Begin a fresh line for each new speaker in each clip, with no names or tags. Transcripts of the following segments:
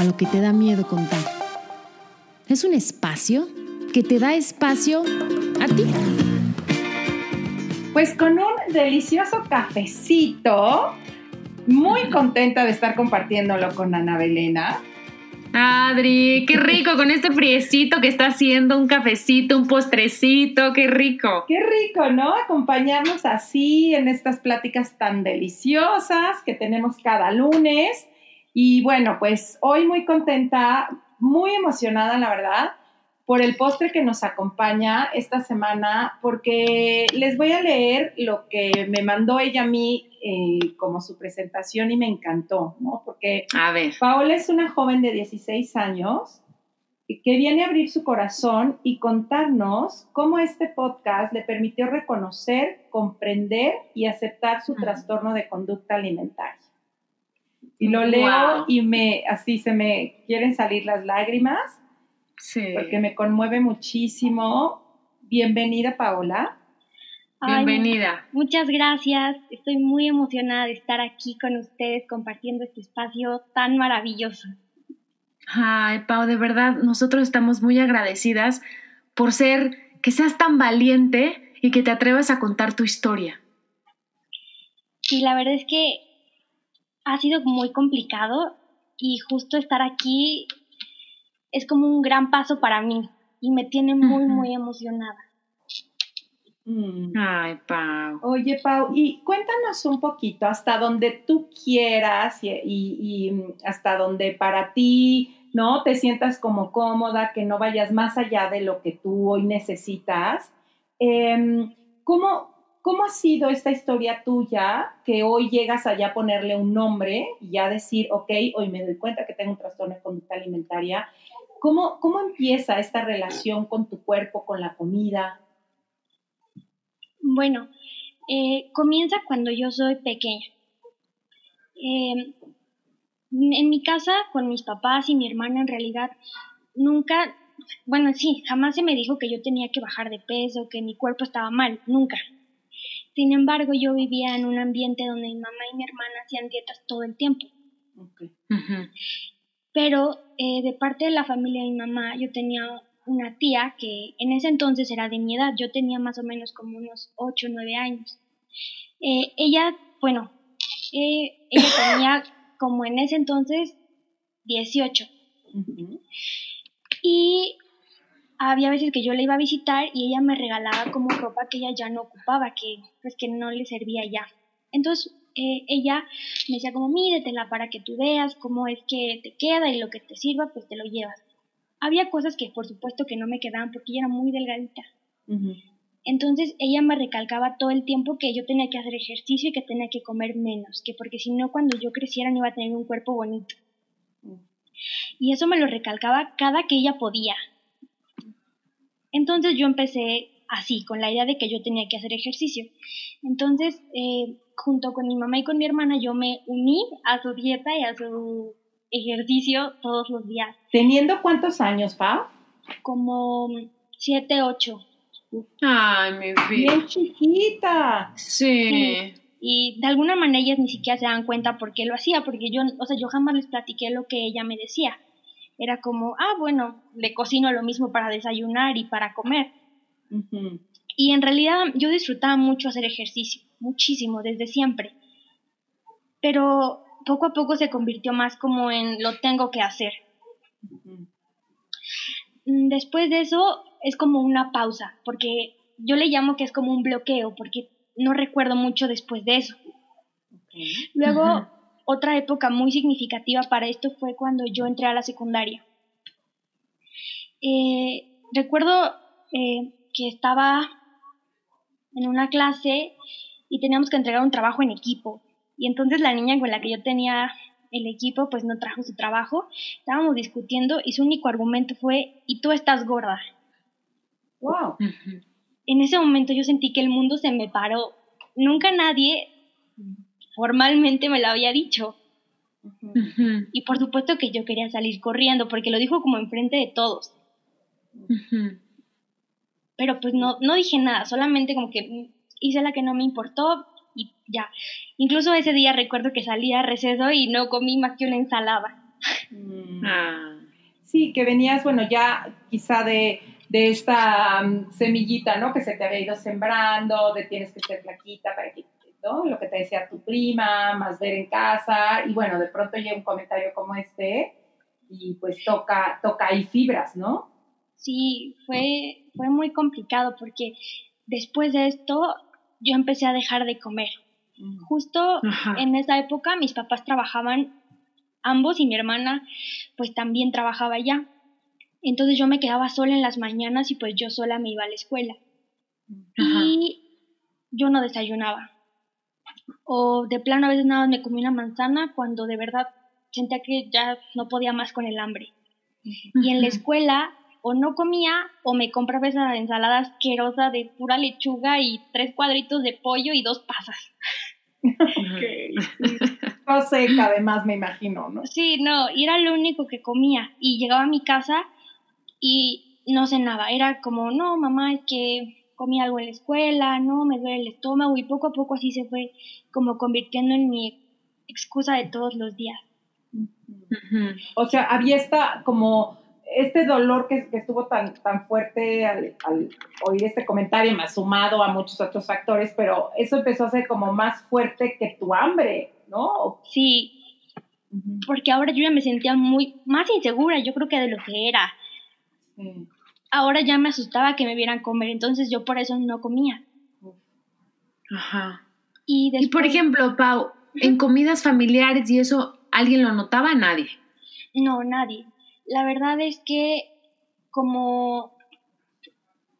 a lo que te da miedo contar. Es un espacio que te da espacio a ti.
Pues con un delicioso cafecito, muy contenta de estar compartiéndolo con Ana Belena.
Adri, qué rico con este friecito que está haciendo, un cafecito, un postrecito, qué rico.
Qué rico, ¿no? Acompañarnos así en estas pláticas tan deliciosas que tenemos cada lunes. Y bueno, pues hoy muy contenta, muy emocionada, la verdad, por el postre que nos acompaña esta semana, porque les voy a leer lo que me mandó ella a mí eh, como su presentación y me encantó, ¿no? Porque
a ver.
Paola es una joven de 16 años que viene a abrir su corazón y contarnos cómo este podcast le permitió reconocer, comprender y aceptar su trastorno de conducta alimentaria. Y lo leo y me así se me quieren salir las lágrimas Sí. Porque me conmueve muchísimo. Bienvenida, Paola.
Bienvenida.
muchas gracias. Estoy muy emocionada de estar aquí con ustedes compartiendo este espacio tan maravilloso.
Ay, Pau, de verdad, nosotros estamos muy agradecidas por ser, que seas tan valiente y que te atrevas a contar tu historia.
Sí, la verdad es que ha sido muy complicado y justo estar aquí es como un gran paso para mí y me tiene muy, muy emocionada.
Mm. Ay, Pau.
Oye, Pau, y cuéntanos un poquito hasta donde tú quieras y, hasta donde para ti, ¿no? Te sientas como cómoda, que no vayas más allá de lo que tú hoy necesitas. Em, ¿cómo, ¿Cómo ha sido esta historia tuya que hoy llegas allá a ponerle un nombre y ya decir, ok, hoy me doy cuenta que tengo un trastorno de conducta alimentaria ¿Cómo, ¿Cómo empieza esta relación con tu cuerpo, con la comida?
Bueno, eh, comienza cuando yo soy pequeña. Em, en mi casa, con mis papás y mi hermana, en realidad, nunca, bueno, sí, jamás se me dijo que yo tenía que bajar de peso, que mi cuerpo estaba mal, nunca. Sin embargo, yo vivía en un ambiente donde mi mamá y mi hermana hacían dietas todo el tiempo. Okay. Pero eh, de parte de la familia de mi mamá, yo tenía una tía que en ese entonces era de mi edad, yo tenía más o menos como unos 8 o 9 años. Eh, ella, bueno, eh, ella tenía como en ese entonces 18. Y había veces que yo la iba a visitar y ella me regalaba como ropa que ella ya no ocupaba, que pues que no le servía ya. Entonces eh, ella me decía como mídetela para que tú veas cómo es que te queda y lo que te sirva, pues te lo llevas. Había cosas que por supuesto que no me quedaban porque ella era muy delgadita. Entonces ella me recalcaba todo el tiempo que yo tenía que hacer ejercicio y que tenía que comer menos, que porque si no cuando yo creciera no iba a tener un cuerpo bonito. Y eso me lo recalcaba cada que ella podía. Entonces yo empecé así, con la idea de que yo tenía que hacer ejercicio. Entonces, eh, junto con mi mamá y con mi hermana, yo me uní a su dieta y a su ejercicio todos los días.
¿Teniendo cuántos años, Pa?
Como siete, ocho.
Ay, mi vida.
Bien chiquita.
Sí.
Y de alguna manera ellas ni siquiera se dan cuenta por qué lo hacía, porque yo, o sea, yo jamás les platiqué lo que ella me decía. Era como, ah, bueno, le cocino lo mismo para desayunar y para comer. Y en realidad yo disfrutaba mucho hacer ejercicio, muchísimo, desde siempre. Pero poco a poco se convirtió más como en lo tengo que hacer. Mm, después de eso es como una pausa, porque yo le llamo que es como un bloqueo, porque no recuerdo mucho después de eso. Luego, otra época muy significativa para esto fue cuando yo entré a la secundaria. Eh, recuerdo eh, que estaba en una clase y teníamos que entregar un trabajo en equipo. Y entonces la niña con la que yo tenía el equipo pues no trajo su trabajo, estábamos discutiendo y su único argumento fue, y tú estás gorda.
Wow.
En ese momento yo sentí que el mundo se me paró. Nunca nadie formalmente me lo había dicho. Y por supuesto que yo quería salir corriendo porque lo dijo como enfrente de todos. Pero pues no, no dije nada, solamente como que hice la que no me importó y ya. Incluso ese día recuerdo que salí a receso y no comí más que una ensalada.
Mm. Ah. Sí, que venías, bueno, ya quizá de, esta mm, semillita, ¿no? Que se te había ido sembrando, de tienes que ser flaquita para que, ¿no? Lo que te decía tu prima, más ver en casa, y bueno, de pronto llega un comentario como este y pues toca, toca ahí fibras, ¿no?
Sí, fue, fue muy complicado porque después de esto yo empecé a dejar de comer. Mm. Justo en esa época mis papás trabajaban ambos y mi hermana pues también trabajaba ya. Entonces yo me quedaba sola en las mañanas y pues yo sola me iba a la escuela. Y yo no desayunaba. O de plano a veces nada más me comía una manzana cuando de verdad sentía que ya no podía más con el hambre. Y en la escuela o no comía o me compraba esa ensalada asquerosa de pura lechuga y tres cuadritos de pollo y dos pasas.
Okay. No seca, además, me imagino, ¿no?
Sí, no, y era lo único que comía. Y llegaba a mi casa y no cenaba. Era como, no, mamá, es que comí algo en la escuela, no, me duele el estómago. Y poco a poco así se fue como convirtiendo en mi excusa de todos los días.
O sea, había esta como este dolor que, estuvo tan, tan fuerte al, oír este comentario, más sumado a muchos otros factores, pero eso empezó a ser como más fuerte que tu hambre, ¿no?
Sí, porque ahora yo ya me sentía muy más insegura, yo creo que de lo que era. Ahora ya me asustaba que me vieran comer, entonces yo por eso no comía.
Ajá. Y, y por ejemplo, Pau, en comidas familiares y eso, ¿alguien lo notaba? Nadie.
No, nadie la verdad es que como,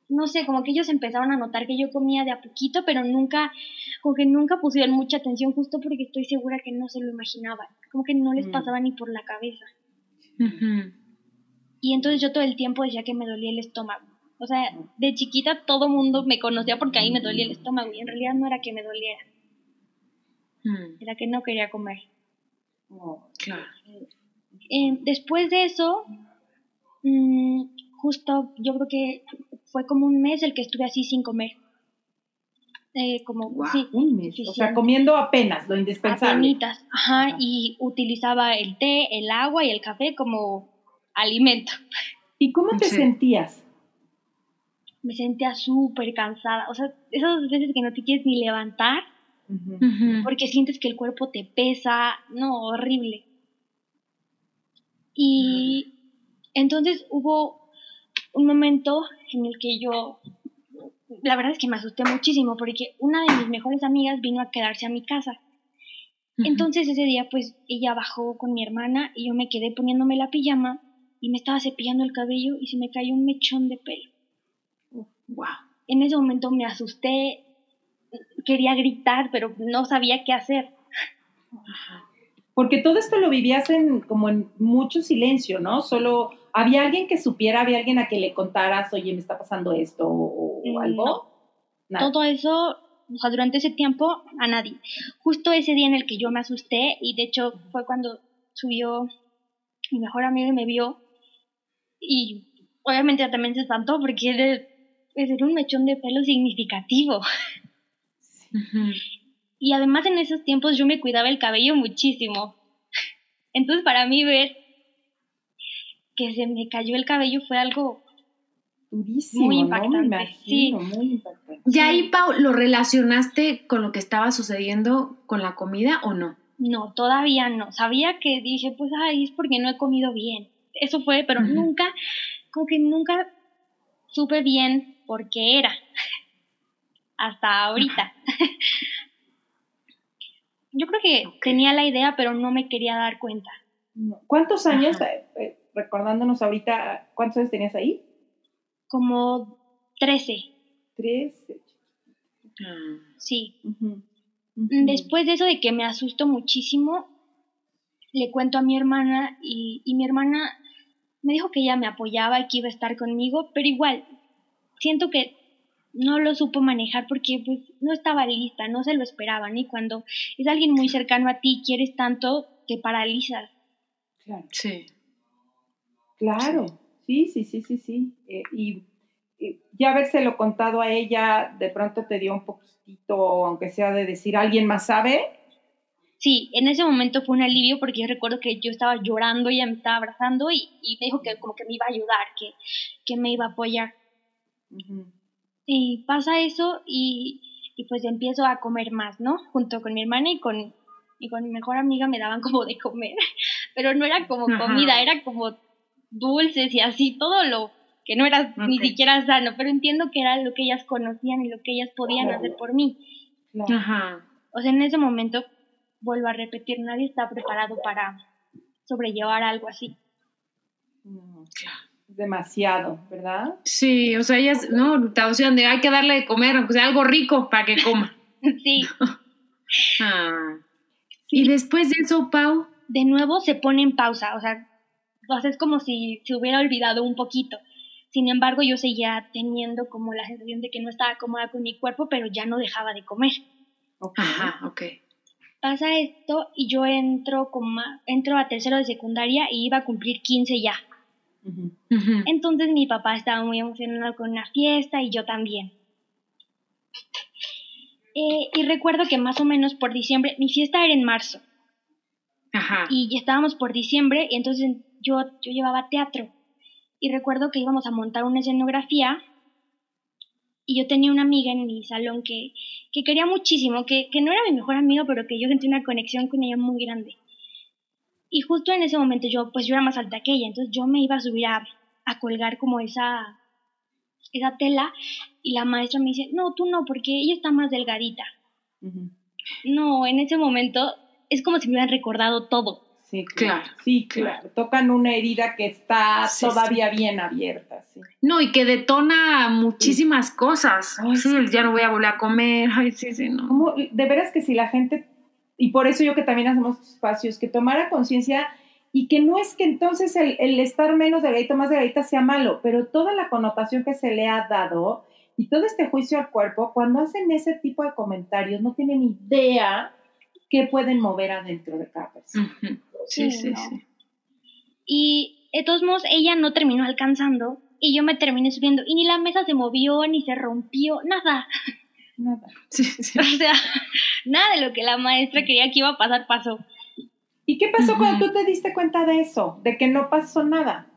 no sé, como que ellos empezaron a notar que yo comía de a poquito, pero nunca, como que nunca pusieron mucha atención justo porque estoy segura que no se lo imaginaban, como que no les mm. pasaba ni por la cabeza. Y entonces yo todo el tiempo decía que me dolía el estómago. O sea, de chiquita todo mundo me conocía porque ahí me dolía el estómago y en realidad no era que me doliera. Mm. Era que no quería comer.
Oh, claro.
Eh, después de eso, mm, justo yo creo que fue como un mes el que estuve así sin comer. Eh, como sí,
un mes. o sea, comiendo apenas lo indispensable.
ajá, y utilizaba el té, el agua y el café como alimento.
¿Y cómo te sentías?
Me sentía súper cansada. O sea, esas veces que no te quieres ni levantar porque sientes que el cuerpo te pesa. No, horrible. Y entonces hubo un momento en el que yo, la verdad es que me asusté muchísimo porque una de mis mejores amigas vino a quedarse a mi casa. Entonces ese día pues ella bajó con mi hermana y yo me quedé poniéndome la pijama y me estaba cepillando el cabello y se me cayó un mechón de pelo.
Wow.
En ese momento me asusté, quería gritar, pero no sabía qué hacer.
Ajá. Porque todo esto lo vivías en como en mucho silencio, ¿no? Solo había alguien que supiera, había alguien a que le contaras, oye, me está pasando esto o, mm, algo.
Todo eso, o sea, durante ese tiempo, a nadie. Justo ese día en el que yo me asusté, y de hecho fue cuando subió mi mejor amigo y me vio, y obviamente también se espantó porque era, era un mechón de pelo significativo. Y además en esos tiempos yo me cuidaba el cabello muchísimo. Entonces para mí ver que se me cayó el cabello fue algo
durísimo,
muy impactante. sí.
muy impactante.
¿Y ahí, Pau, lo relacionaste con lo que estaba sucediendo con la comida o no?
No, todavía no. Sabía que dije, pues, ay, es porque no he comido bien. Eso fue, pero nunca, como que nunca supe bien por qué era. Hasta ahorita. Yo creo que tenía la idea, pero no me quería dar cuenta.
¿Cuántos años, eh, eh, recordándonos ahorita, cuántos años tenías ahí?
Como 13.
13.
Sí. Después de eso de que me asustó muchísimo, le cuento a mi hermana y, y mi hermana me dijo que ella me apoyaba y que iba a estar conmigo, pero igual, siento que no lo supo manejar porque pues no estaba lista, no se lo esperaban y cuando es alguien muy cercano a ti, quieres tanto, te paralizas.
Claro.
Sí.
Claro, sí, sí, sí, sí, sí. Eh, y, y ya habérselo contado a ella, de pronto te dio un poquito, aunque sea de decir, ¿alguien más sabe?
Sí, en ese momento fue un alivio porque yo recuerdo que yo estaba llorando, ella me estaba abrazando y, y me dijo que como que me iba a ayudar, que, que me iba a apoyar.
Ujú.
Y pasa eso y, y pues empiezo a comer más, ¿no? Junto con mi hermana y con, y con mi mejor amiga me daban como de comer, pero no era como
Ajá.
comida, era como dulces y así, todo lo que no era ni
Ok.
siquiera sano, pero entiendo que era lo que ellas conocían y lo que ellas podían hacer por mí.
Ajá.
O sea, en ese momento, vuelvo a repetir, nadie está preparado para sobrellevar algo así.
No, demasiado, ¿verdad?
Sí, o sea, ellas, ¿no? Decían de hay que darle de comer, aunque sea algo rico para que coma.
sí,
Ah. Y después de eso, Pau,
de nuevo se pone en pausa, o sea, o es como si se hubiera olvidado un poquito. Sin embargo, yo seguía teniendo como la sensación de que no estaba cómoda con mi cuerpo, pero ya no dejaba de comer.
Ok.
ajá, ok.
Pasa esto y yo entro como a- entro a tercero de secundaria y iba a cumplir 15 ya. Entonces mi papá estaba muy emocionado con una fiesta y yo también. Eh, y recuerdo que más o menos por diciembre, mi fiesta era en marzo,
Ajá.
y ya estábamos por diciembre, y entonces yo, yo llevaba teatro. Y recuerdo que íbamos a montar una escenografía, y yo tenía una amiga en mi salón que, que quería muchísimo, que, que no era mi mejor amiga, pero que yo sentí una conexión con ella muy grande. Y justo en ese momento yo, pues yo era más alta que ella, entonces yo me iba a subir a, a colgar como esa, esa tela, y la maestra me dice, no, tú no, porque ella está más delgadita. No, en ese momento es como si me hubieran recordado todo.
Sí, claro.
Claro.
Sí, claro. Tocan una herida que está
Sí,
todavía bien abierta. Sí.
No, y que detona muchísimas cosas.
Ay,
sí, ya no voy a volver a comer. Ay, sí, sí, no.
¿Cómo- de veras que si la gente, y por eso yo que también hacemos espacios, que tomara conciencia y que no es que entonces el, el estar menos delgadito, más delgadita sea malo, pero toda la connotación que se le ha dado y todo este juicio al cuerpo, cuando hacen ese tipo de comentarios, no tienen idea qué pueden mover adentro de cada persona.
Sí,
Sí,
sí,
no.
sí.
Y de todos modos, ella no terminó alcanzando y yo me terminé subiendo y ni la mesa se movió, ni se rompió, nada.
Nada.
Sí, sí.
O sea, nada de lo que la maestra quería que iba a pasar pasó.
¿Y qué pasó cuando tú te diste cuenta de eso? De que no pasó nada.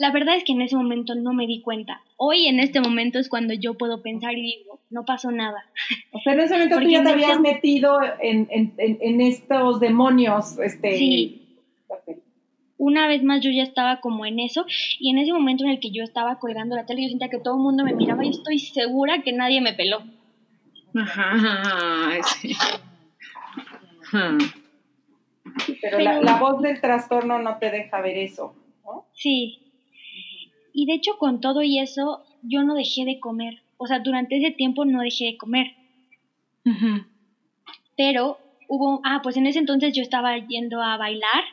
La verdad es que en ese momento no me di cuenta. Hoy en este momento es cuando yo puedo pensar y digo, no pasó nada.
O sea, en ese momento tú ya te habías metido en, en- en- en estos demonios. Este,
Sí. Una vez más yo ya estaba como en eso y en ese momento en el que yo estaba colgando la tele yo sentía que todo el mundo me miraba y estoy segura que nadie me peló.
Ajá, sí. Ajá.
Pero,
Pero-
La, la voz del trastorno no te deja ver eso. ¿no?
Sí. Y de hecho con todo y eso yo no dejé de comer. O sea, durante ese tiempo no dejé de comer. Pero hubo, ah, pues en ese entonces yo estaba yendo a bailar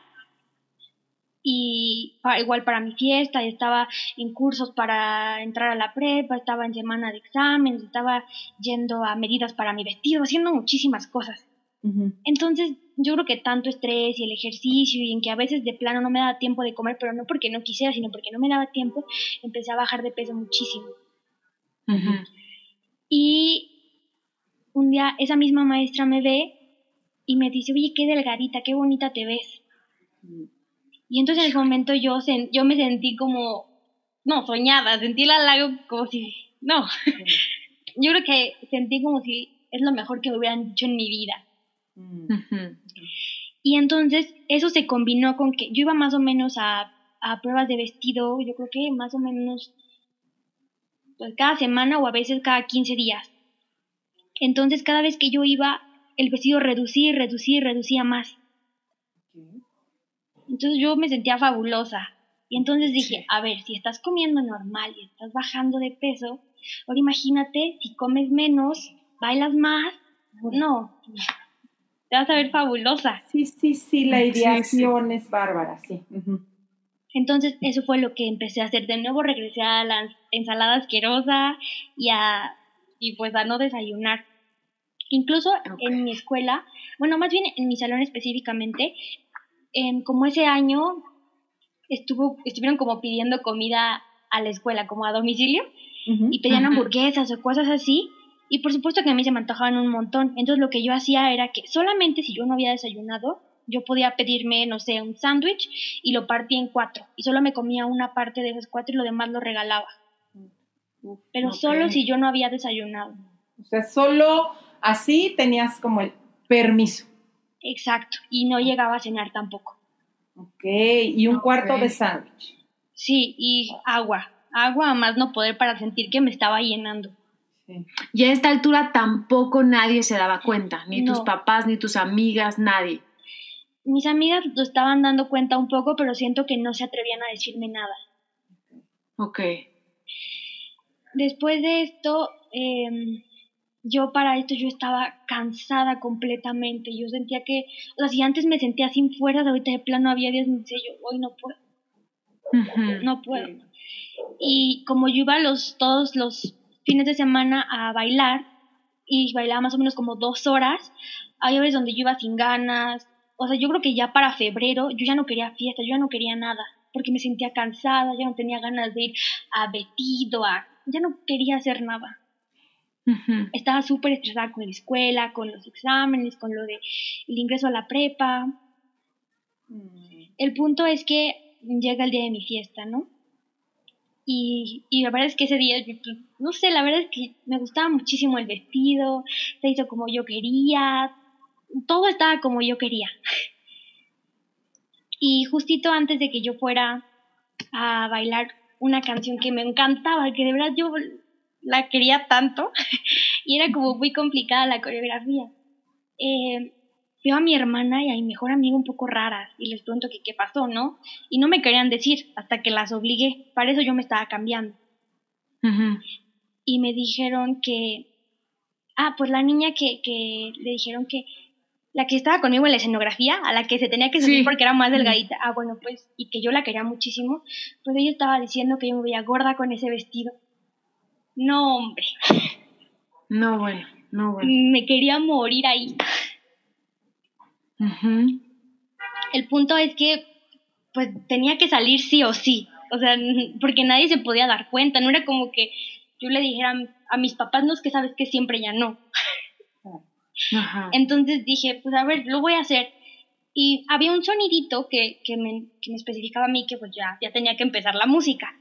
y pa- igual para mi fiesta, estaba en cursos para entrar a la prepa, estaba en semana de exámenes, estaba yendo a medidas para mi vestido, haciendo muchísimas cosas. Entonces, yo creo que tanto estrés y el ejercicio y en que a veces de plano no me daba tiempo de comer, pero no porque no quisiera, sino porque no me daba tiempo, empecé a bajar de peso muchísimo. Y un día esa misma maestra me ve y me dice, oye, qué delgadita, qué bonita te ves. Y entonces en ese momento yo, sen- yo me sentí como, no, soñada, sentí la lago como si, no, yo creo que sentí como si es lo mejor que me hubieran dicho en mi vida.
Mm.
Y entonces eso se combinó con que yo iba más o menos a, a pruebas de vestido, yo creo que más o menos pues, cada semana o a veces cada 15 días. Entonces cada vez que yo iba, el vestido reducía y reducía y reducía más. Entonces yo me sentía fabulosa. Y entonces dije,
Sí.
a ver, si estás comiendo normal y estás bajando de peso, ahora imagínate si comes menos, bailas más. No, te vas a ver fabulosa.
Sí, sí, sí, la ideación es bárbara, sí.
Entonces, eso fue lo que empecé a hacer. De nuevo regresé a la ensalada asquerosa y a, y pues a no desayunar. Incluso en mi escuela, bueno, más bien en mi salón específicamente, em, como ese año estuvo, estuvieron como pidiendo comida a la escuela, como a domicilio, y pedían hamburguesas o cosas así, y por supuesto que a mí se me antojaban un montón. Entonces lo que yo hacía era que solamente si yo no había desayunado, yo podía pedirme, no sé, un sándwich y lo partía en cuatro. Y solo me comía una parte de esos cuatro y lo demás lo regalaba. Pero solo si yo no había desayunado.
O sea, solo así tenías como el permiso.
Exacto. Y no llegaba a cenar tampoco.
Ok. Y un cuarto de sándwich.
Sí, y agua. Agua a más no poder para sentir que me estaba llenando.
Y a esta altura tampoco nadie se daba cuenta, ni tus papás, ni tus amigas, nadie.
Mis amigas lo estaban dando cuenta un poco, pero siento que no se atrevían a decirme nada.
Ok.
Después de esto, em, yo para esto yo estaba cansada completamente. Yo sentía que, o sea, si antes me sentía sin fuerzas, ahorita de plano había días en yo, hoy no puedo. No puedo. Y como yo iba los, todos los fines de semana a bailar y bailaba más o menos como dos horas. Hay veces donde yo iba sin ganas. O sea, yo creo que ya para febrero yo ya no quería fiesta, yo ya no quería nada, porque me sentía cansada, ya no tenía ganas de ir a vestido, a... ya no quería hacer nada. Estaba súper estresada con la escuela, con los exámenes, con lo de el ingreso a la prepa. Mm. El punto es que llega el día de mi fiesta, ¿no? Y, y, la verdad es que ese día, pues, no sé, la verdad es que me gustaba muchísimo el vestido, se hizo como yo quería, todo estaba como yo quería. Y justito antes de que yo fuera a bailar una canción que me encantaba, que de verdad yo la quería tanto, y era como muy complicada la coreografía. Eh, veo a mi hermana y a mi mejor amiga un poco raras y les pregunto que qué pasó, ¿no? Y no me querían decir hasta que las obligué. Para eso yo me estaba cambiando. Y me dijeron que, ah, pues la niña que, que le dijeron que la que estaba conmigo en la escenografía, a la que se tenía que subir porque era más delgadita, ah, bueno, pues, y que yo la quería muchísimo, pues ella estaba diciendo que yo me veía gorda con ese vestido. No, hombre.
No, bueno, no, bueno.
Me quería morir ahí. El punto es que pues tenía que salir sí o sí, o sea, porque nadie se podía dar cuenta, no era como que yo le dijera a mis papás, no es que sabes que siempre ya no. Entonces dije, pues a ver, lo voy a hacer. Y había un sonidito que, que, me, que me especificaba a mí que pues ya, ya tenía que empezar la música.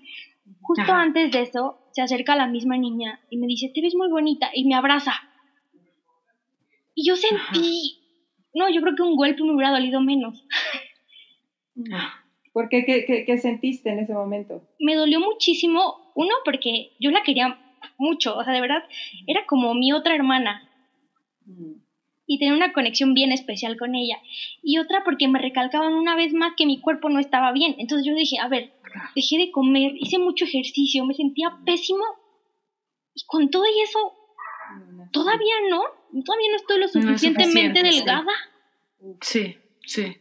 Justo antes de eso, se acerca la misma niña y me dice, te ves muy bonita, y me abraza. Y yo sentí, no, yo creo que un golpe me hubiera dolido menos.
¿Por qué? ¿Qué, sentiste en ese momento?
Me dolió muchísimo, uno, porque yo la quería mucho, o sea, de verdad, era como mi otra hermana. Mm. Y tenía una conexión bien especial con ella. Y otra porque me recalcaban una vez más que mi cuerpo no estaba bien. Entonces yo dije, a ver, dejé de comer, hice mucho ejercicio, me sentía pésimo. Y con todo y eso, todavía no, todavía no estoy lo suficientemente delgada.
Sí, sí.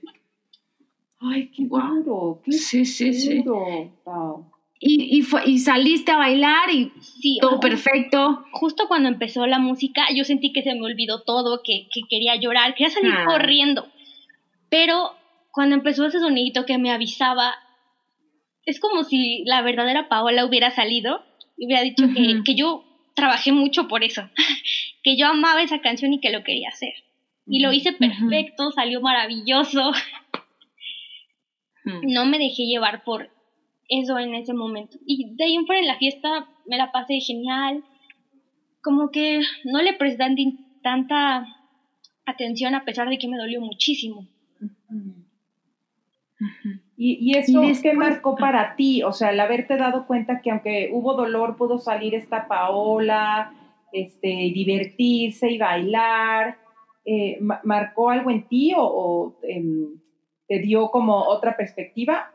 Ay, qué duro, qué sí, sí, sí.
Y, y, y, saliste a bailar y todo perfecto.
Justo cuando empezó la música, yo sentí que se me olvidó todo, que, que quería llorar, quería salir ah. corriendo. Pero cuando empezó ese sonidito que me avisaba, es como si la verdadera Paola hubiera salido y hubiera dicho que, que yo trabajé mucho por eso, que yo amaba esa canción y que lo quería hacer. Y lo hice perfecto, salió maravilloso. No me dejé llevar por eso en ese momento. Y de ahí en fuera en la fiesta me la pasé genial. Como que no le presté tanta atención a pesar de que me dolió muchísimo.
¿Y, y eso qué marcó para ti? O sea, el haberte dado cuenta que aunque hubo dolor, pudo salir esta Paola, este, divertirse y bailar. Eh, ¿Marcó algo en ti o, em, te dio como otra perspectiva?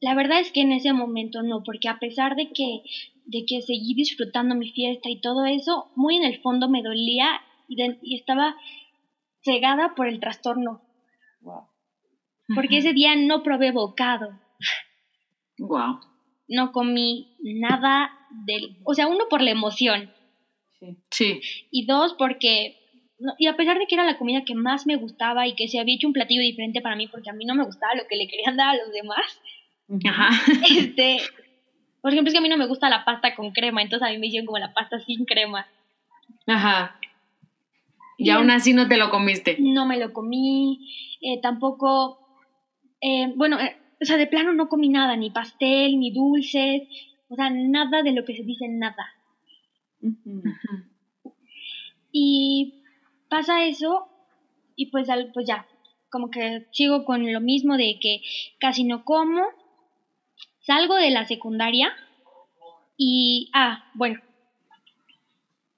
La verdad es que en ese momento no, porque a pesar de que, de que seguí disfrutando mi fiesta y todo eso, muy en el fondo me dolía y, y estaba cegada por el trastorno,
Wow.
Porque ese día no probé bocado,
Wow.
no comí nada del, o sea, uno por la emoción
Sí.
Sí.
y dos porque y a pesar de que era la comida que más me gustaba y que se había hecho un platillo diferente para mí porque a mí no me gustaba lo que le querían dar a los demás.
Ajá.
este, por ejemplo, es que a mí no me gusta la pasta con crema, entonces a mí me hicieron como la pasta sin crema.
Ajá. Y aún así no te lo comiste.
No me lo comí, eh, tampoco, eh, bueno, eh, o sea, de plano no comí nada, ni pastel, ni dulces, o sea, nada de lo que se dice nada. Y pasa eso y pues, pues ya, como que sigo con lo mismo de que casi no como, salgo de la secundaria y, ah, bueno,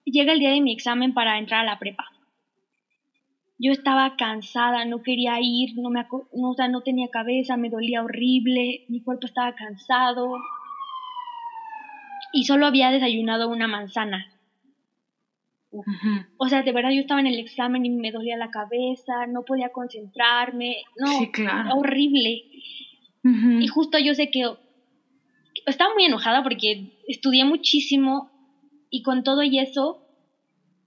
llega el día de mi examen para entrar a la prepa. Yo estaba cansada, no quería ir, no, me, no, o sea, no tenía cabeza, me dolía horrible, mi cuerpo estaba cansado y solo había desayunado una manzana. O sea, de verdad yo estaba en el examen y me dolía la cabeza, no podía concentrarme, no,
Sí, claro.
horrible. Y justo yo sé que estaba muy enojada porque estudié muchísimo y con todo y eso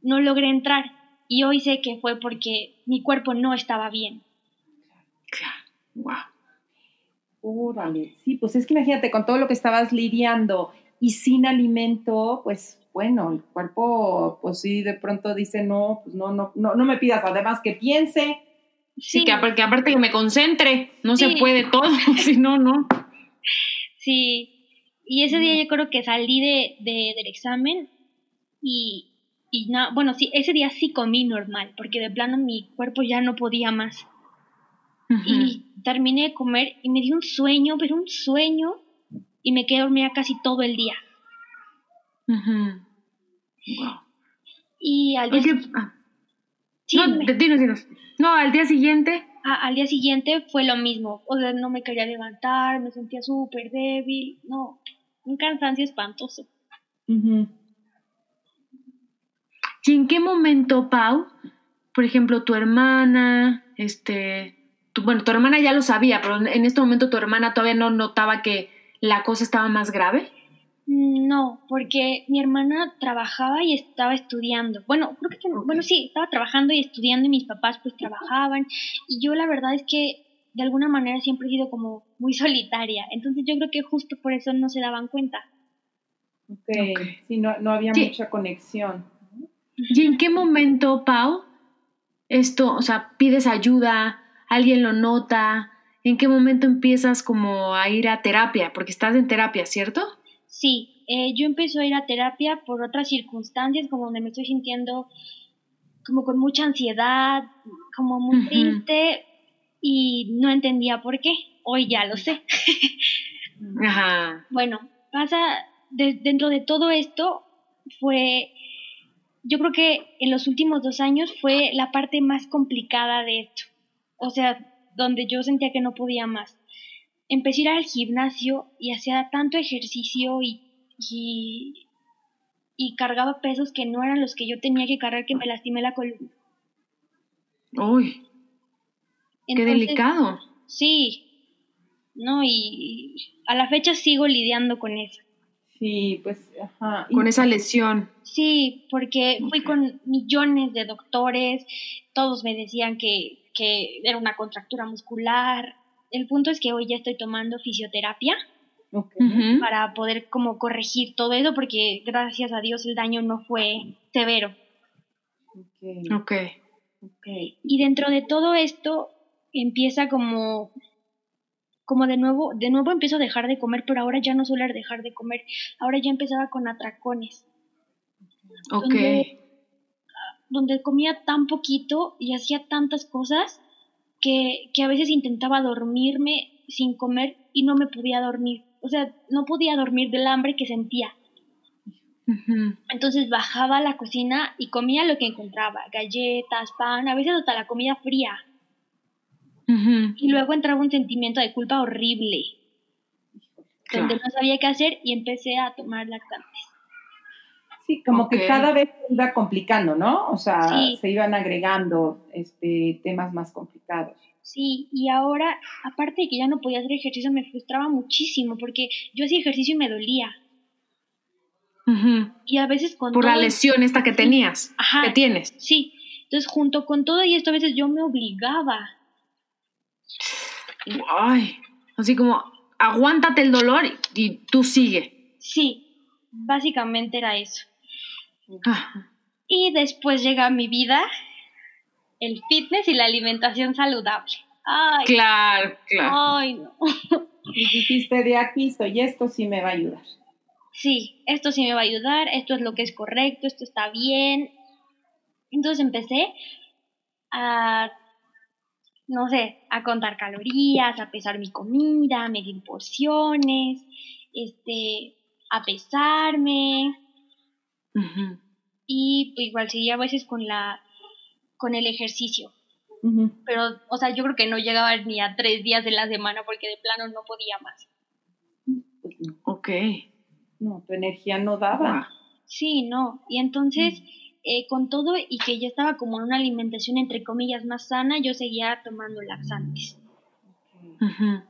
no logré entrar. Y hoy sé que fue porque mi cuerpo no estaba bien.
Claro. Wow.
Órale. Sí, pues es que imagínate, con todo lo que estabas lidiando y sin alimento, pues bueno, el cuerpo, pues sí, de pronto dice, no, pues no, no, no, no me pidas además que piense.
Sí, que, aparte, que aparte que me concentre, no se
Sí.
puede todo, si no, no.
Sí. Y ese día yo creo que salí de, de- del examen y, y no, bueno, sí, ese día sí comí normal, porque de plano mi cuerpo ya no podía más. Y terminé de comer y me dio un sueño, pero un sueño, y me quedé dormida casi todo el día.
Wow.
Y al día,
Oye,
si-
ah,
sí,
no,
me-
de- dinos, dinos. No, al día siguiente.
a- al día siguiente fue lo mismo. O sea, no me quería levantar, me sentía súper débil. No, un cansancio espantoso.
Ujú.
¿Y en qué momento, Pau, por ejemplo, tu hermana, este, tu- bueno, tu hermana ya lo sabía, pero en- este momento tu hermana todavía no notaba que la cosa estaba más grave?
No, porque mi hermana trabajaba y estaba estudiando. Bueno, creo que bueno, sí, estaba trabajando y estudiando y mis papás pues trabajaban y yo la verdad es que de alguna manera siempre he sido como muy solitaria. Entonces yo creo que justo por eso no se daban cuenta.
Ok.
Ok.
Sí, no, no había
Sí.
mucha conexión.
¿Y en qué momento, Pau, esto, o sea, pides ayuda, alguien lo nota? ¿En qué momento empiezas como a ir a terapia? Porque estás en terapia, ¿cierto?
Sí, eh, yo empecé a ir a terapia por otras circunstancias, como donde me estoy sintiendo como con mucha ansiedad, como muy triste y no entendía por qué. Hoy ya lo sé.
Ajá.
Bueno, pasa, de- dentro de todo esto fue, yo creo que en los últimos dos años fue la parte más complicada de esto. O sea, donde yo sentía que no podía más. Empecé a ir al gimnasio y hacía tanto ejercicio y, y, y cargaba pesos que no eran los que yo tenía que cargar que me lastimé la columna.
Uy, qué delicado.
Sí, no, y a la fecha sigo lidiando con eso.
Sí, pues, ajá. Y-
Con esa lesión.
Sí, porque fui con millones de doctores, todos me decían que, que era una contractura muscular. El punto es que hoy ya estoy tomando fisioterapia
Ok.
Ujú.
para poder como corregir todo eso, porque gracias a Dios el daño no fue severo.
Ok.
Ok.
Ok.
Y dentro de todo esto empieza como como de nuevo, de nuevo empiezo a dejar de comer, pero ahora ya no suelo dejar de comer, ahora ya empezaba con atracones.
Ok.
Donde- donde comía tan poquito y hacía tantas cosas que, que a veces intentaba dormirme sin comer y no me podía dormir. O sea, no podía dormir del hambre que sentía. Entonces bajaba a la cocina y comía lo que encontraba, galletas, pan, a veces hasta la comida fría. Y luego entraba un sentimiento de culpa horrible, donde
Claro.
no sabía qué hacer y empecé a tomar lactantes.
Sí, como que cada vez se iba complicando, ¿no? O sea,
Sí.
se iban agregando este, temas más complicados.
Sí, y ahora, aparte de que ya no podía hacer ejercicio, me frustraba muchísimo porque yo hacía ejercicio y me dolía.
Ujú.
Y a veces con
Por la lesión esta que tenías,
Ajá.
que tienes.
Sí, entonces junto con todo y esto a veces yo me obligaba.
Ay, así como, aguántate el dolor y, y tú sigue.
Sí, básicamente era eso.
Ah,
Y después llega a mi vida el fitness y la alimentación saludable. Ay,
claro, claro.
ay, no.
Y dijiste, de aquí soy esto, sí me va a ayudar.
Sí, esto sí me va a ayudar, esto es lo que es correcto, esto está bien. Entonces empecé a, no sé, a contar calorías, a pesar mi comida, a medir porciones, este, a pesarme y pues, igual seguía a veces con la, con el ejercicio. Pero, o sea, yo creo que no llegaba ni a tres días de la semana porque de plano no podía más.
No,
Ok.
no, tu energía no daba.
Sí, no. Y entonces, eh, con todo y que ya estaba como en una alimentación entre comillas más sana, yo seguía tomando laxantes.
Ujú.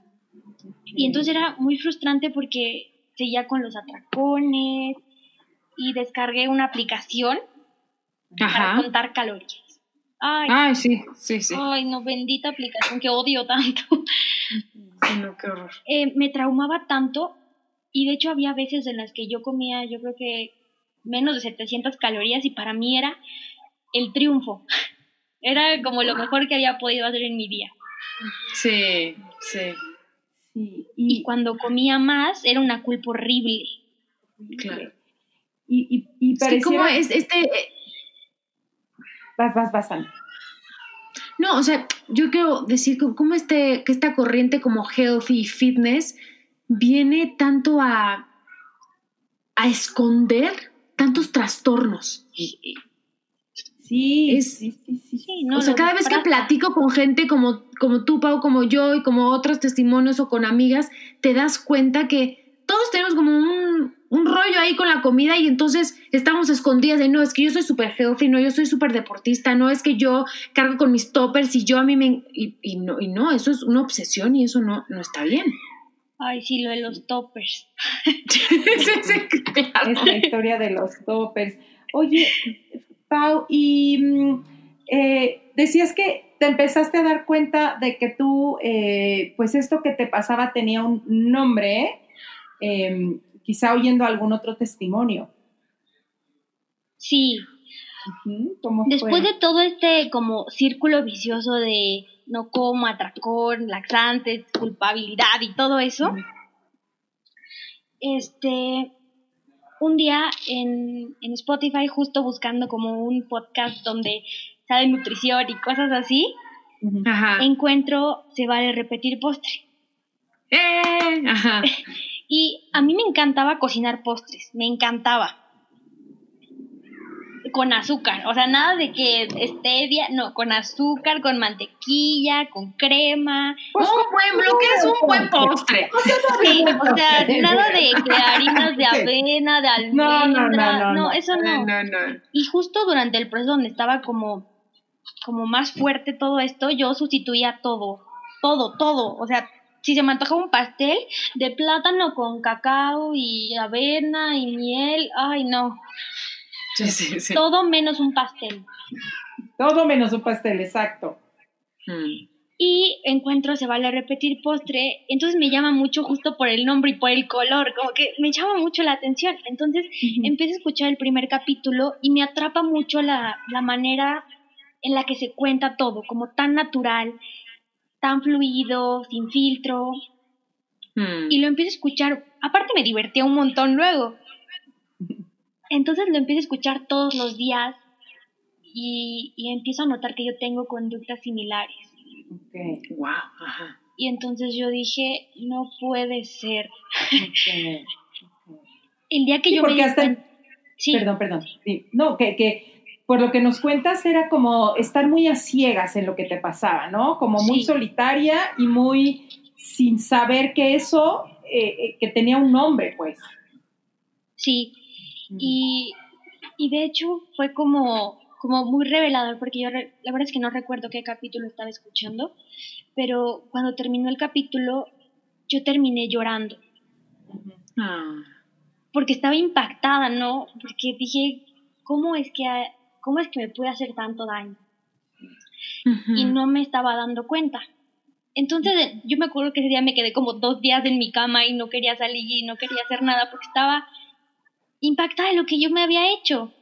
Y entonces era muy frustrante porque seguía con los atracones y descargué una aplicación para contar calorías. Ay,
Ay, sí, sí, sí.
ay, no, bendita aplicación que odio tanto.
No, qué horror.
Eh, me traumaba tanto y de hecho había veces en las que yo comía, yo creo que menos de 700 calorías y para mí era el triunfo. Era como lo mejor que había podido hacer en mi día.
Sí, sí.
Sí,
Y
y,
cuando comía más era una culpa horrible.
Claro.
y, y, y
Es que como es este, eh,
Vas, vas, vas, Ana.
no, o sea, yo quiero decir como- cómo este, que esta corriente como healthy fitness viene tanto a, a esconder tantos trastornos.
Sí,
Es-
sí, sí, sí.
Sí, no,
o sea, cada vez que platico con gente como, como tú, Pau, como yo y como otros testimonios o con amigas, te das cuenta que todos tenemos como un, un rollo ahí con la comida y entonces estamos escondidas de, no, es que yo soy súper healthy, no, yo soy súper deportista, no, es que yo cargo con mis toppers y yo a mí me... Y, y no, y no, eso es una obsesión y eso no, no está bien.
Ay, sí, lo de los toppers.
Claro.
Esta historia de los toppers. Oye, Pau, y mm, eh, decías que te empezaste a dar cuenta de que tú, eh, pues esto que te pasaba tenía un nombre, ¿eh? Quizá oyendo algún otro testimonio.
Sí,
Ujú, ¿Cómo
después
fue?
de todo este como círculo vicioso de no como, atracón, laxantes, culpabilidad y todo eso, este, un día en, en Spotify, justo buscando como un podcast donde sabe nutrición y cosas así.
Ajá.
encuentro Se vale repetir postre.
Eh, ajá.
Y a mí me encantaba cocinar postres, me encantaba. Con azúcar, o sea, nada de que stevia, no, con azúcar, con mantequilla, con crema.
un buen, lo que es un buen postre.
Sí, o sea, nada de, de harinas de avena, de almendra,
no, no, no, no.
eso no. Y justo durante el proceso donde estaba como, como más fuerte todo esto, yo sustituía todo, todo, todo. O sea, si se me antojaba un pastel de plátano con cacao y avena y miel, ay no,
Sí, sí, sí.
todo menos un pastel.
Todo menos un pastel, exacto.
Mm.
Y encuentro se vale repetir postre, entonces me llama mucho justo por el nombre y por el color, como que me llama mucho la atención. Entonces empiezo a escuchar el primer capítulo y me atrapa mucho la, la manera en la que se cuenta todo, como tan natural, tan fluido, sin filtro.
Mm.
Y lo empiezo a escuchar, aparte me divertía un montón luego. Entonces lo empiezo a escuchar todos los días y, y empiezo a notar que yo tengo conductas similares.
Ok,
Wow, ajá.
Y entonces yo dije, no puede ser. El día que
Sí,
yo me
porque
di
hasta-
cuenta- Sí,
Perdón, perdón. Sí, No, que, que por lo que nos cuentas era como estar muy a ciegas en lo que te pasaba, ¿no? Como muy
Sí.
solitaria y muy sin saber que eso, eh, eh, que tenía un nombre, pues.
sí. Y Y de hecho fue como, como muy revelador, porque yo la verdad es que no recuerdo qué capítulo estaba escuchando, pero cuando terminó el capítulo, yo terminé llorando.
Ah.
Porque estaba impactada, ¿no? Porque dije, ¿cómo es que, cómo es que me puede hacer tanto daño? Y no me estaba dando cuenta. Entonces yo me acuerdo que ese día me quedé como dos días en mi cama y no quería salir y no quería hacer nada porque estaba impactada de lo que yo me había hecho.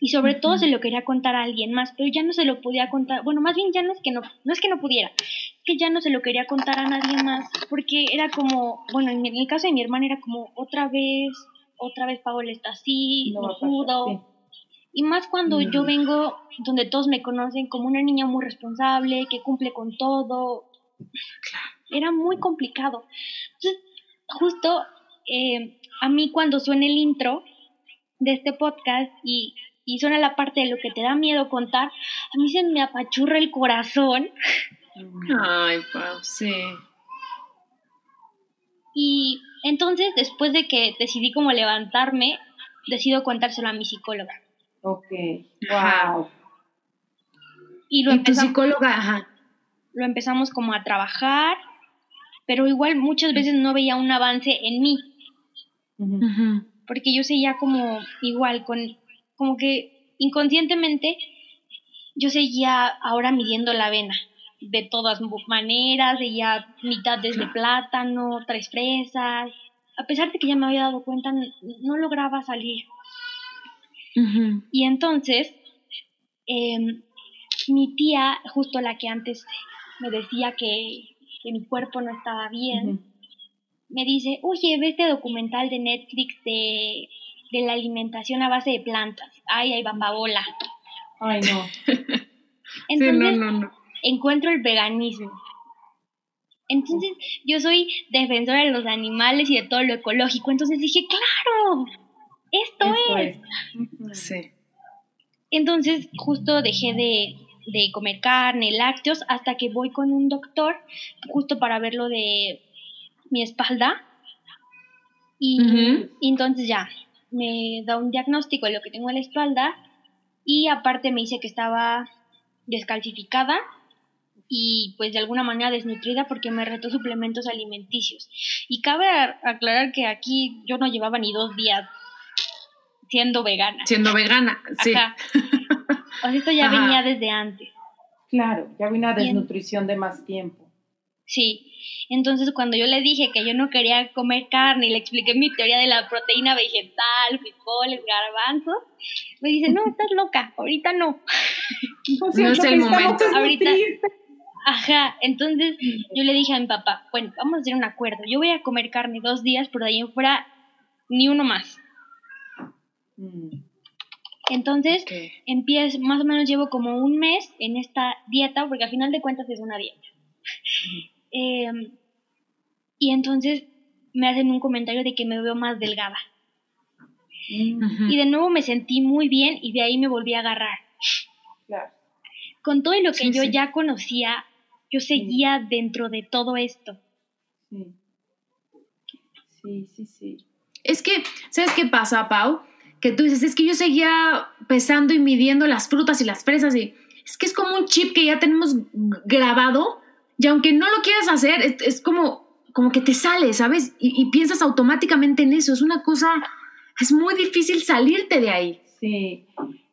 Y sobre todo se lo quería contar a alguien más, pero ya no se lo podía contar. Bueno, más bien ya no es que no, no es que no pudiera, que ya no se lo quería contar a nadie más, porque era como, bueno, en, el caso de mi hermana era como otra vez, otra vez Paola está así, no, pudo. Y más cuando yo vengo donde todos me conocen como una niña muy responsable, que cumple con todo. Era muy complicado. Entonces, justo eh, a mí cuando suena el intro, de este podcast y, y suena la parte de lo que te da miedo contar, a mí se me apachurra el corazón.
Ay, Pau, sí.
Y entonces, después de que decidí como levantarme, decido contárselo a mi psicóloga.
Ok, wow.
Y, lo
tu psicóloga? Ajá.
Lo empezamos como a trabajar, pero igual muchas veces no veía un avance en mí porque yo seguía como igual, con, como que inconscientemente yo seguía ahora midiendo la avena de todas maneras, seguía mitad desde plátano, tres fresas, a pesar de que ya me había dado cuenta, no, lograba salir. Y entonces, em, mi tía, justo la que antes me decía que, que mi cuerpo no estaba bien, me dice, oye, ve este documental de Netflix de, la alimentación a base de plantas. Ay, ay, bambabola.
Ay, no.
Entonces, encuentro el veganismo. Entonces, yo soy defensora de los animales y de todo lo ecológico. Entonces dije, claro, esto, es.
Sí.
Entonces, justo dejé de, de comer carne, lácteos, hasta que voy con un doctor, justo para ver lo de mi espalda y, entonces ya me da un diagnóstico de lo que tengo en la espalda y aparte me dice que estaba descalcificada y pues de alguna manera desnutrida porque me retó suplementos alimenticios. Y cabe aclarar que aquí yo no llevaba ni dos días siendo vegana.
Siendo vegana, sí.
O sea, esto ya venía desde antes.
Claro, ya vino una desnutrición de más tiempo.
Sí, entonces cuando yo le dije que yo no quería comer carne y le expliqué mi teoría de la proteína vegetal, frijoles, garbanzos, me dice, no, estás loca, ahorita no.
no es el momento.
Ahorita, Ajá, entonces yo le dije a mi papá, bueno, vamos a hacer un acuerdo, yo voy a comer carne dos días, pero de ahí en fuera ni uno más. Mm. Entonces, empiezo, más o menos llevo como un mes en esta dieta, porque al final de cuentas es una dieta. Em, y entonces me hacen un comentario de que me veo más delgada. Y de nuevo me sentí muy bien y de ahí me volví a agarrar. Con todo lo que yo ya conocía, yo seguía dentro de todo esto.
Sí, sí, sí.
Es que, ¿sabes qué pasa, Pau? Que tú dices, es que yo seguía pesando y midiendo las frutas y las fresas y es que es como un chip que ya tenemos grabado y aunque no lo quieras hacer, es, como, como que te sale, ¿sabes? Y, piensas automáticamente en eso. Es una cosa, es muy difícil salirte de ahí.
Sí.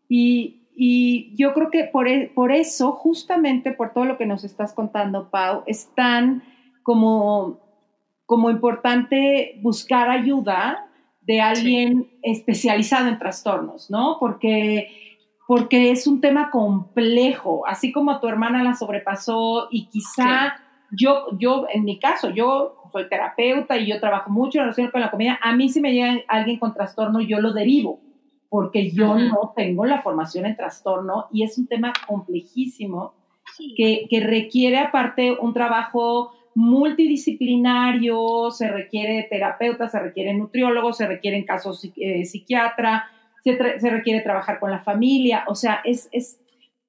Y, y yo creo que por, e, por eso, justamente por todo lo que nos estás contando, Pau, es tan como, como importante buscar ayuda de alguien especializado en trastornos, ¿no? Porque porque es un tema complejo, así como tu hermana la sobrepasó y quizá yo, yo, en mi caso, yo soy terapeuta y yo trabajo mucho en relación con la comida, a mí si me llega alguien con trastorno, yo lo derivo, porque yo no tengo la formación en trastorno y es un tema complejísimo que, que requiere aparte un trabajo multidisciplinario, se requiere terapeuta, se requiere nutriólogo, se requiere en casos eh, psiquiatra, se, requiere trabajar con la familia, o sea, es, es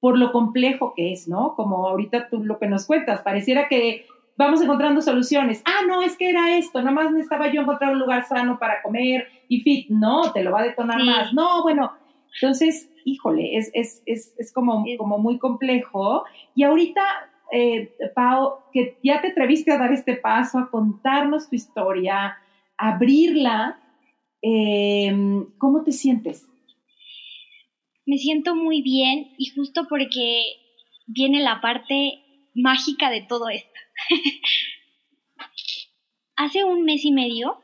por lo complejo que es, ¿no? Como ahorita tú lo que nos cuentas, pareciera que vamos encontrando soluciones. Ah, no, es que era esto, nomás necesitaba yo encontrar un lugar sano para comer y fit. No, te lo va a detonar más. No, bueno, Entonces, híjole, es, es, es, es como, como muy complejo. Y ahorita, eh, Pau, que ya te atreviste a dar este paso, a contarnos tu historia, a abrirla, em, ¿cómo te sientes?
Me siento muy bien y justo porque viene la parte mágica de todo esto. Hace un mes y medio,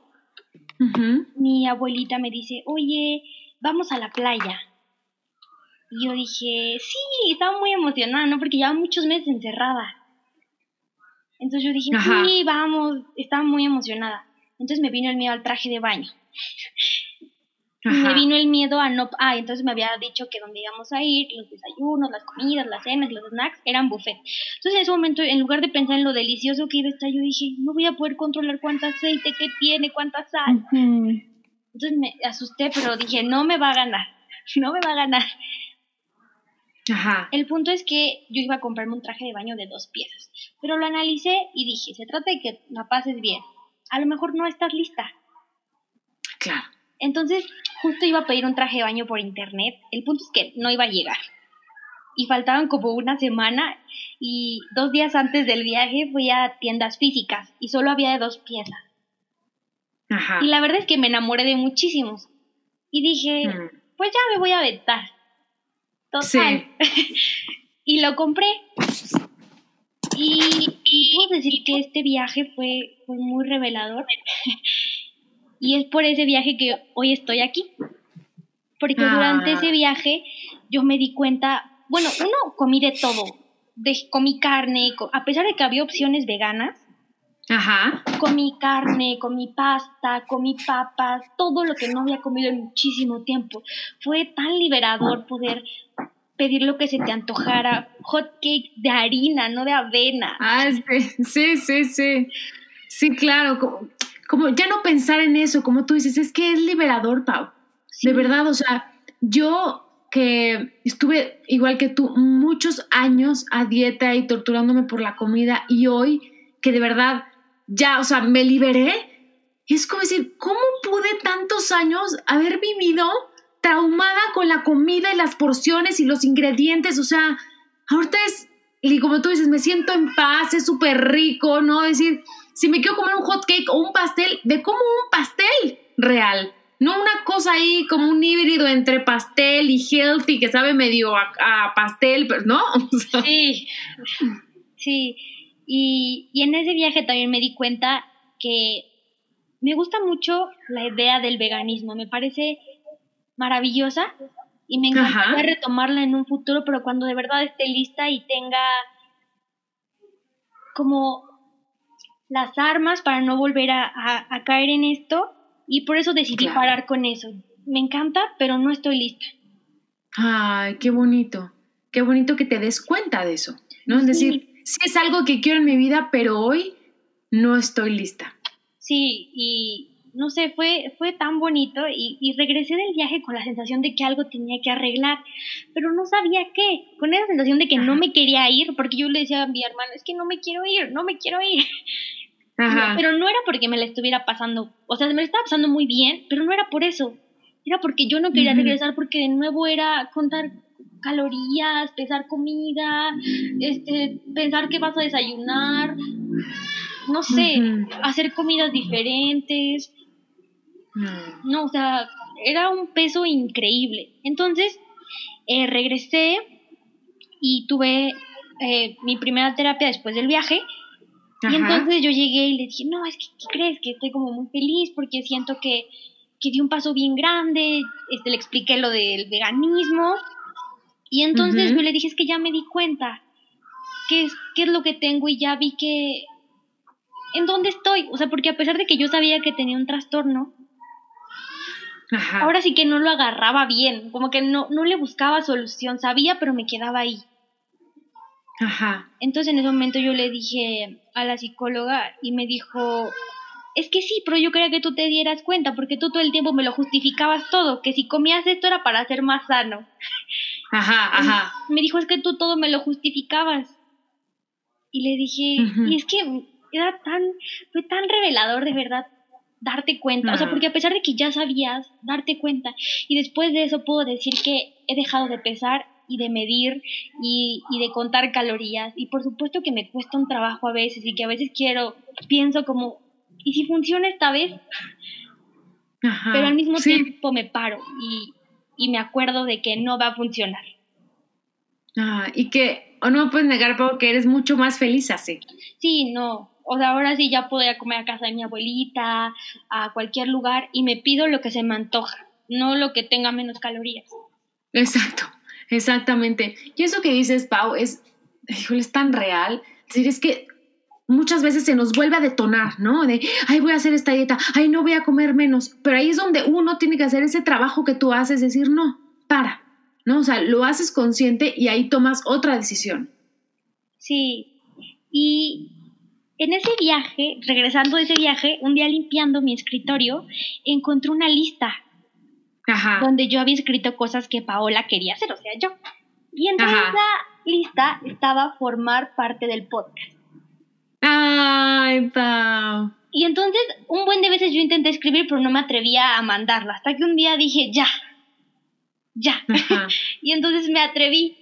mi abuelita me dice, oye, vamos a la playa. Y yo dije, sí, estaba muy emocionada, ¿no? Porque llevaba muchos meses encerrada. Entonces yo dije, sí, vamos, estaba muy emocionada. Entonces me vino el miedo al traje de baño. Me vino el miedo a no... Ah, entonces me había dicho que donde íbamos a ir, los desayunos, las comidas, las cenas, los snacks, eran buffet. Entonces en ese momento, en lugar de pensar en lo delicioso que iba a estar, yo dije, no voy a poder controlar cuánto aceite que tiene, cuánta sal. Entonces me asusté, pero dije, no me va a ganar, no me va a ganar. Ajá. El punto es que yo iba a comprarme un traje de baño de dos piezas, pero lo analicé y dije, se trata de que la pases bien. A lo mejor no estás lista.
Claro.
Entonces, justo iba a pedir un traje de baño por internet. El punto es que no iba a llegar. Y faltaban como una semana y dos días antes del viaje fui a tiendas físicas y solo había de dos piezas. Ajá. Y la verdad es que me enamoré de muchísimos. Y dije, mm. pues ya me voy a aventar. Total. y lo compré. Y, puedo decir que este viaje fue, fue muy revelador. y es por ese viaje que hoy estoy aquí. Porque durante ah. ese viaje yo me di cuenta, bueno, uno comí de todo. De, comí carne, a pesar de que había opciones veganas, Ajá. Comí carne, comí pasta, comí papas, todo lo que no había comido en muchísimo tiempo. Fue tan liberador poder pedir lo que se te antojara, hot cake de harina, no de avena.
Ah, sí, sí, sí. Sí, claro, como, ya no pensar en eso, como tú dices, es que es liberador, Pau. De verdad, o sea, yo que estuve igual que tú muchos años a dieta y torturándome por la comida y hoy que de verdad ya, o sea, me liberé. es como decir, ¿cómo pude tantos años haber vivido traumada con la comida y las porciones y los ingredientes? O sea, ahorita es, y como tú dices, me siento en paz, es súper rico, ¿no? Es decir, si me quiero comer un hot cake o un pastel, de como un pastel real. No una cosa ahí como un híbrido entre pastel y healthy que sabe medio a, pastel, pero no.
Sí, sí. Y, en ese viaje también me di cuenta que me gusta mucho la idea del veganismo, me parece maravillosa y me encantaría retomarla en un futuro, pero cuando de verdad esté lista y tenga como las armas para no volver a, caer en esto y por eso decidí parar con eso. Me encanta, pero no estoy lista.
Ay, qué bonito, qué bonito que te des cuenta de eso, ¿no? Es decir, sí es algo que quiero en mi vida, pero hoy no estoy lista.
Sí, y no sé, fue, fue tan bonito y, regresé del viaje con la sensación de que algo tenía que arreglar, pero no sabía qué, con esa sensación de que no me quería ir, porque yo le decía a mi hermano, es que no me quiero ir, no me quiero ir. pero no era porque me la estuviera pasando, o sea, me la estaba pasando muy bien, pero no era por eso, era porque yo no quería regresar porque de nuevo era contar calorías, pesar comida, este, pensar que vas a desayunar, no sé, hacer comidas diferentes. No, o sea, era un peso increíble. Entonces, eh, regresé y tuve eh, mi primera terapia después del viaje. Y entonces yo llegué y le dije, no, es que, ¿qué crees? Que estoy como muy feliz porque siento que, que di un paso bien grande. Este, le expliqué lo del veganismo y entonces yo le dije, es que ya me di cuenta qué es, qué es lo que tengo y ya vi que... ¿En dónde estoy? O sea, porque a pesar de que yo sabía que tenía un trastorno, ahora sí que no lo agarraba bien, como que no, no le buscaba solución, sabía, pero me quedaba ahí. Ajá. Entonces en ese momento yo le dije a la psicóloga y me dijo, es que sí, pero yo quería que tú te dieras cuenta, porque tú todo el tiempo me lo justificabas todo, que si comías esto era para ser más sano. Ajá, ajá. Me dijo, es que tú todo me lo justificabas. Y le dije, y es que era tan, fue tan revelador de verdad darte cuenta, o sea, porque a pesar de que ya sabías, darte cuenta, y después de eso puedo decir que he dejado de pesar y de medir y, y de contar calorías, y por supuesto que me cuesta un trabajo a veces y que a veces quiero, pienso como, ¿y si funciona esta vez?
Ajá.
Pero al mismo
Sí.
tiempo me paro y, y me acuerdo de que no va a funcionar.
Ah, y que, o no puedes negar, Pau, que eres mucho más feliz así.
Sí, no. O sea, ahora sí ya puedo ir a comer a casa de mi abuelita, a cualquier lugar, y me pido lo que se me antoja, no lo que tenga menos calorías.
Exacto, exactamente. Y eso que dices, Pau, es, híjole, es tan real. Es decir, es que muchas veces se nos vuelve a detonar, ¿no? De, ay, voy a hacer esta dieta, ay, no voy a comer menos. Pero ahí es donde uno tiene que hacer ese trabajo que tú haces, decir, no, para, ¿no? O sea, lo haces consciente y ahí tomas otra decisión.
Sí. Y en ese viaje, regresando de ese viaje, un día limpiando mi escritorio, encontré una lista
Ajá.
donde yo había escrito cosas que Paola quería hacer, o sea, yo. Y entre
Ajá.
esa lista estaba formar parte del podcast.
Ay, Pau.
Y entonces, un buen de veces yo intenté escribir, pero no me atrevía a mandarla. Hasta que un día dije, ya, ya. Y entonces me atreví.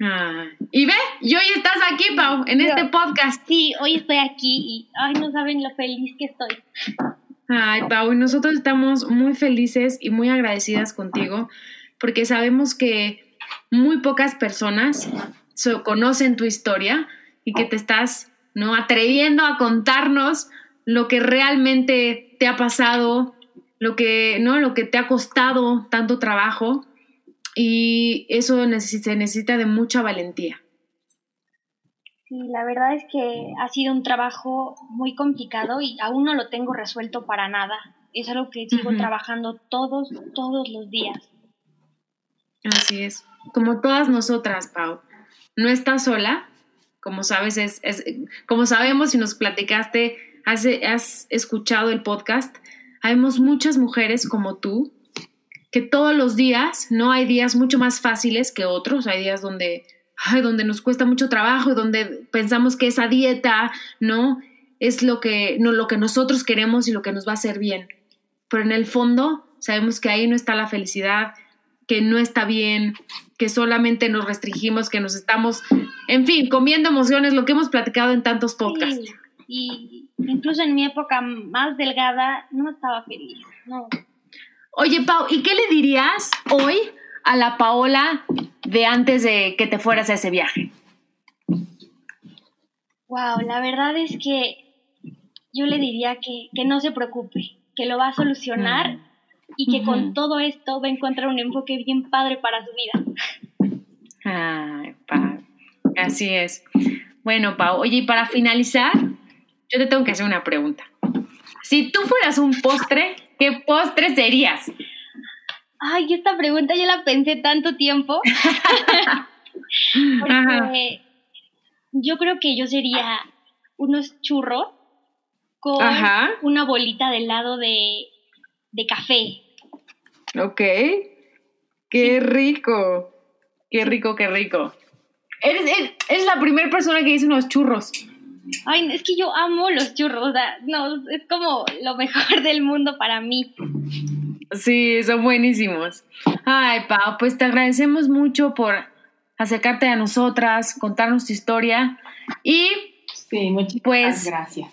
Ah, Y ve, y hoy estás aquí, Pau, en este podcast.
Sí, hoy estoy aquí y, ay, no saben lo feliz que estoy.
Ay, Pau, nosotros estamos muy felices y muy agradecidas contigo porque sabemos que muy pocas personas so- conocen tu historia y que te estás no atreviendo a contarnos lo que realmente te ha pasado, lo que no, lo que te ha costado tanto trabajo y eso se necesita de mucha valentía.
Sí, la verdad es que ha sido un trabajo muy complicado y aún no lo tengo resuelto para nada. Es algo que sigo trabajando todos, todos los días.
Así es. Como todas nosotras, Pau. No estás sola. Como sabes, es, es- como sabemos y nos platicaste, has, has escuchado el podcast. Habemos muchas mujeres como tú que todos los días, no hay días mucho más fáciles que otros. Hay días donde, ay, donde nos cuesta mucho trabajo y donde pensamos que esa dieta, ¿no? Es lo que, no, lo que nosotros queremos y lo que nos va a hacer bien. Pero en el fondo sabemos que ahí no está la felicidad, que no está bien, que solamente nos restringimos, que nos estamos, en fin, comiendo emociones, lo que hemos platicado en tantos podcasts.
Sí, y incluso en mi época más delgada no estaba feliz. No.
Oye, Pau, ¿y qué le dirías hoy a la Paola de antes de que te fueras a ese viaje?
Wow, la verdad es que yo le diría que, que no se preocupe, que lo va a solucionar
Mm.
y que con todo esto va a encontrar un enfoque bien padre para su vida.
Ay, Pau, así es. Bueno, Pau, oye, y para finalizar, yo te tengo que hacer una pregunta. Si tú fueras un postre, ¿qué postre serías?
Ay, esta pregunta yo la pensé tanto tiempo. porque
Ajá.
yo creo que yo sería unos churros con
Ajá.
una bolita de helado de, de café.
Ok. Qué rico. Qué rico, qué rico. Eres, eres- eres la primera persona que dice unos churros.
Ay, es que yo amo los churros, o sea, no, es como lo mejor del mundo para mí.
Sí, son buenísimos. Ay, Pau, pues te agradecemos mucho por acercarte a nosotras, contarnos tu historia y
Sí, muchísimas
Pues-
gracias.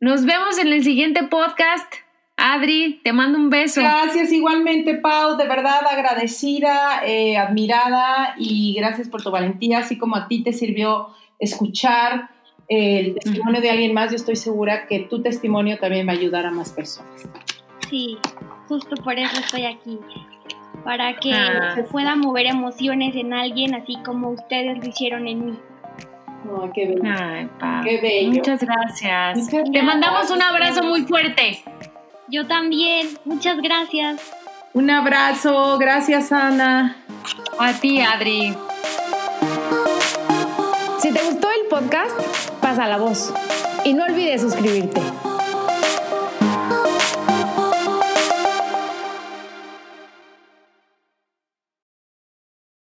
nos vemos en el siguiente podcast. Adri, te mando un beso.
Gracias igualmente, Pau, de verdad agradecida, eh, admirada y gracias por tu valentía, así como a ti te sirvió escuchar el testimonio de alguien más, yo estoy segura que tu testimonio también va a ayudar a más personas.
Sí, justo por eso estoy aquí. Para que
Ah.
se pueda mover emociones en alguien así como ustedes lo hicieron en mí.
Ay, qué bello.
Ay.
Qué bello.
Muchas gracias.
Muchas
Te mandamos un abrazo muy fuerte.
Yo también, muchas gracias.
Un abrazo, gracias Ana.
A ti, Adri.
Si te gustó el podcast, pasa la voz. Y no olvides suscribirte.